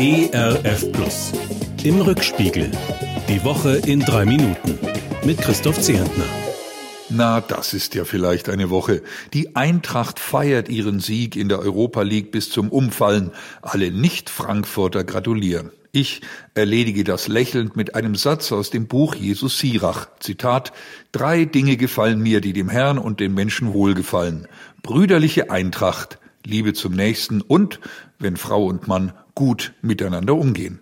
ERF Plus. Im Rückspiegel. Die Woche in drei Minuten. Mit Christoph Zehentner. Na, das ist ja vielleicht eine Woche. Die Eintracht feiert ihren Sieg in der Europa League bis zum Umfallen. Alle Nicht-Frankfurter gratulieren. Ich erledige das lächelnd mit einem Satz aus dem Buch Jesus Sirach. Zitat, Drei Dinge gefallen mir, die dem Herrn und den Menschen wohlgefallen. Brüderliche Eintracht, Liebe zum Nächsten und, wenn Frau und Mann gut miteinander umgehen.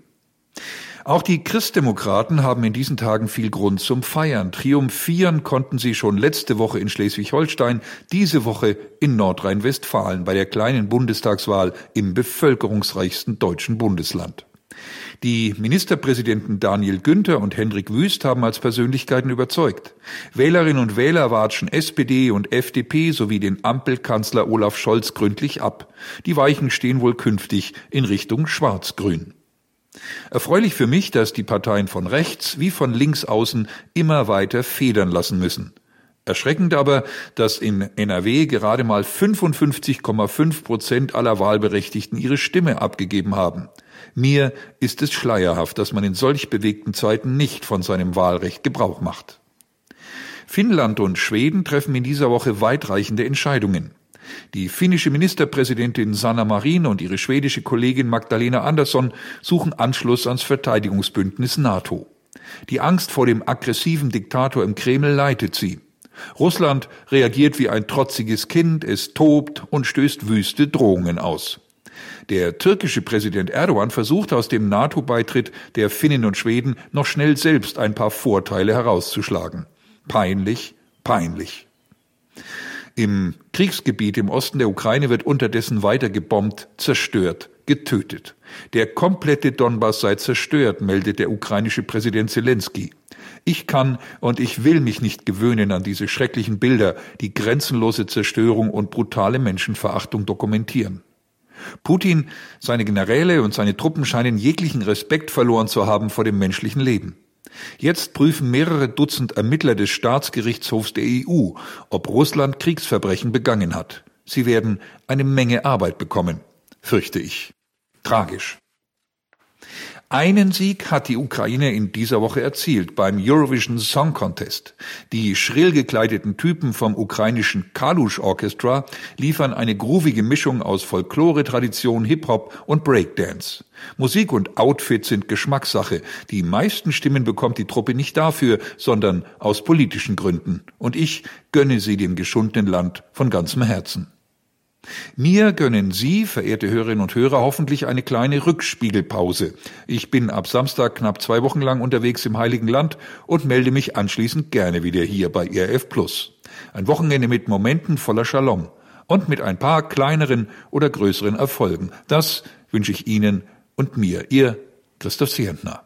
Auch die Christdemokraten haben in diesen Tagen viel Grund zum Feiern. Triumphieren konnten sie schon letzte Woche in Schleswig-Holstein, diese Woche in Nordrhein-Westfalen bei der kleinen Bundestagswahl im bevölkerungsreichsten deutschen Bundesland. Die Ministerpräsidenten Daniel Günther und Hendrik Wüst haben als Persönlichkeiten überzeugt. Wählerinnen und Wähler watschen SPD und FDP sowie den Ampelkanzler Olaf Scholz gründlich ab. Die Weichen stehen wohl künftig in Richtung Schwarz-Grün. Erfreulich für mich, dass die Parteien von rechts wie von links außen immer weiter federn lassen müssen. Erschreckend aber, dass in NRW gerade mal 55,5 Prozent aller Wahlberechtigten ihre Stimme abgegeben haben. Mir ist es schleierhaft, dass man in solch bewegten Zeiten nicht von seinem Wahlrecht Gebrauch macht. Finnland und Schweden treffen in dieser Woche weitreichende Entscheidungen. Die finnische Ministerpräsidentin Sanna Marin und ihre schwedische Kollegin Magdalena Andersson suchen Anschluss ans Verteidigungsbündnis NATO. Die Angst vor dem aggressiven Diktator im Kreml leitet sie. Russland reagiert wie ein trotziges Kind, es tobt und stößt wüste Drohungen aus. Der türkische Präsident Erdogan versucht aus dem NATO-Beitritt der Finnen und Schweden noch schnell selbst ein paar Vorteile herauszuschlagen. Peinlich, peinlich. Im Kriegsgebiet im Osten der Ukraine wird unterdessen weiter gebombt, zerstört, getötet. Der komplette Donbass sei zerstört, meldet der ukrainische Präsident Zelensky. Ich kann und ich will mich nicht gewöhnen an diese schrecklichen Bilder, die grenzenlose Zerstörung und brutale Menschenverachtung dokumentieren. Putin, seine Generäle und seine Truppen scheinen jeglichen Respekt verloren zu haben vor dem menschlichen Leben. Jetzt prüfen mehrere Dutzend Ermittler des Staatsgerichtshofs der EU, ob Russland Kriegsverbrechen begangen hat. Sie werden eine Menge Arbeit bekommen, fürchte ich. Tragisch. Einen Sieg hat die Ukraine in dieser Woche erzielt beim Eurovision Song Contest. Die schrill gekleideten Typen vom ukrainischen Kalush Orchestra liefern eine groovige Mischung aus Folklore, Tradition, Hip-Hop und Breakdance. Musik und Outfit sind Geschmackssache. Die meisten Stimmen bekommt die Truppe nicht dafür, sondern aus politischen Gründen. Und ich gönne sie dem geschundenen Land von ganzem Herzen. Mir gönnen Sie, verehrte Hörerinnen und Hörer, hoffentlich eine kleine Rückspiegelpause. Ich bin ab Samstag knapp zwei Wochen lang unterwegs im Heiligen Land und melde mich anschließend gerne wieder hier bei ERF Plus. Ein Wochenende mit Momenten voller Shalom und mit ein paar kleineren oder größeren Erfolgen. Das wünsche ich Ihnen und mir, Ihr Christoph Sientner.